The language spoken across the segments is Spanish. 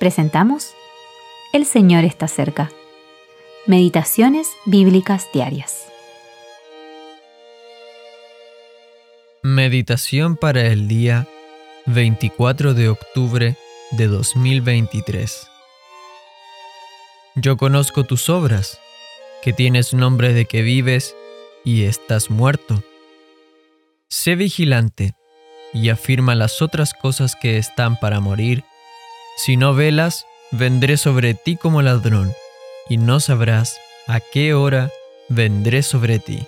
presentamos El Señor está cerca. Meditaciones Bíblicas Diarias. Meditación para el día 24 de octubre de 2023. Yo conozco tus obras, que tienes nombre de que vives y estás muerto. Sé vigilante y afirma las otras cosas que están para morir. Si no velas, vendré sobre ti como ladrón, y no sabrás a qué hora vendré sobre ti.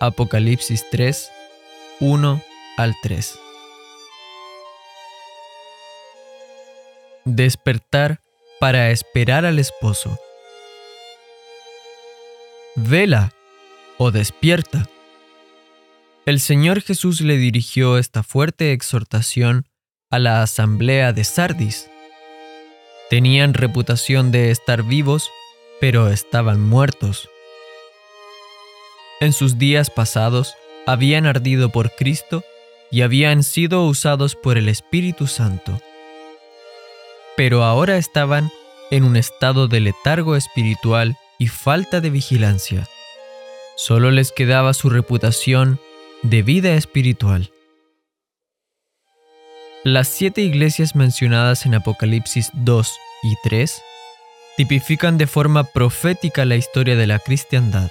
Apocalipsis 3, 1 al 3. Despertar para esperar al esposo. Vela o despierta. El Señor Jesús le dirigió esta fuerte exhortación a la asamblea de Sardis. Tenían reputación de estar vivos, pero estaban muertos. En sus días pasados habían ardido por Cristo y habían sido usados por el Espíritu Santo. Pero ahora estaban en un estado de letargo espiritual y falta de vigilancia. Solo les quedaba su reputación de vida espiritual. Las siete iglesias mencionadas en Apocalipsis 2 y 3 tipifican de forma profética la historia de la cristiandad.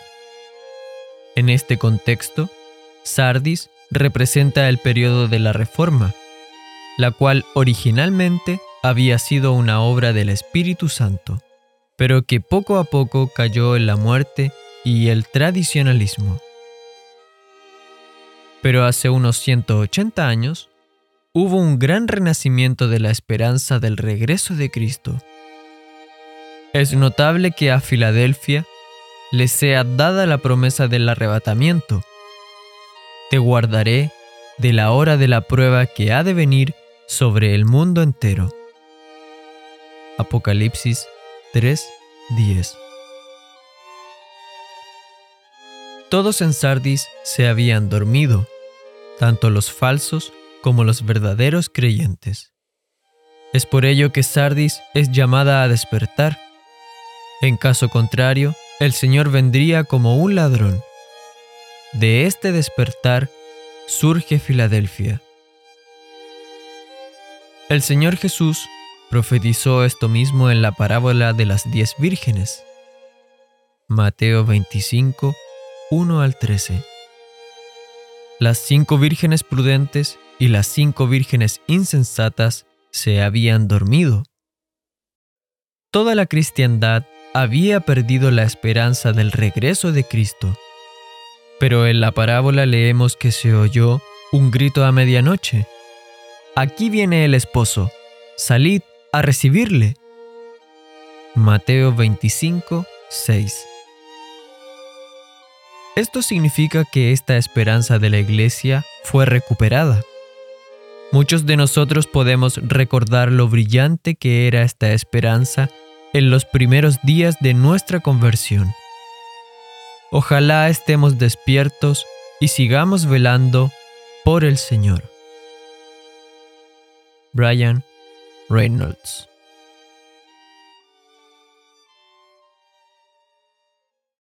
En este contexto, Sardis representa el periodo de la Reforma, la cual originalmente había sido una obra del Espíritu Santo, pero que poco a poco cayó en la muerte y el tradicionalismo pero hace unos 180 años hubo un gran renacimiento de la esperanza del regreso de Cristo. Es notable que a Filadelfia le sea dada la promesa del arrebatamiento. Te guardaré de la hora de la prueba que ha de venir sobre el mundo entero. Apocalipsis 3:10 Todos en Sardis se habían dormido tanto los falsos como los verdaderos creyentes. Es por ello que Sardis es llamada a despertar. En caso contrario, el Señor vendría como un ladrón. De este despertar surge Filadelfia. El Señor Jesús profetizó esto mismo en la parábola de las diez vírgenes. Mateo 25, 1 al 13 las cinco vírgenes prudentes y las cinco vírgenes insensatas se habían dormido. Toda la cristiandad había perdido la esperanza del regreso de Cristo. Pero en la parábola leemos que se oyó un grito a medianoche. Aquí viene el esposo, salid a recibirle. Mateo 25, 6. Esto significa que esta esperanza de la Iglesia fue recuperada. Muchos de nosotros podemos recordar lo brillante que era esta esperanza en los primeros días de nuestra conversión. Ojalá estemos despiertos y sigamos velando por el Señor. Brian Reynolds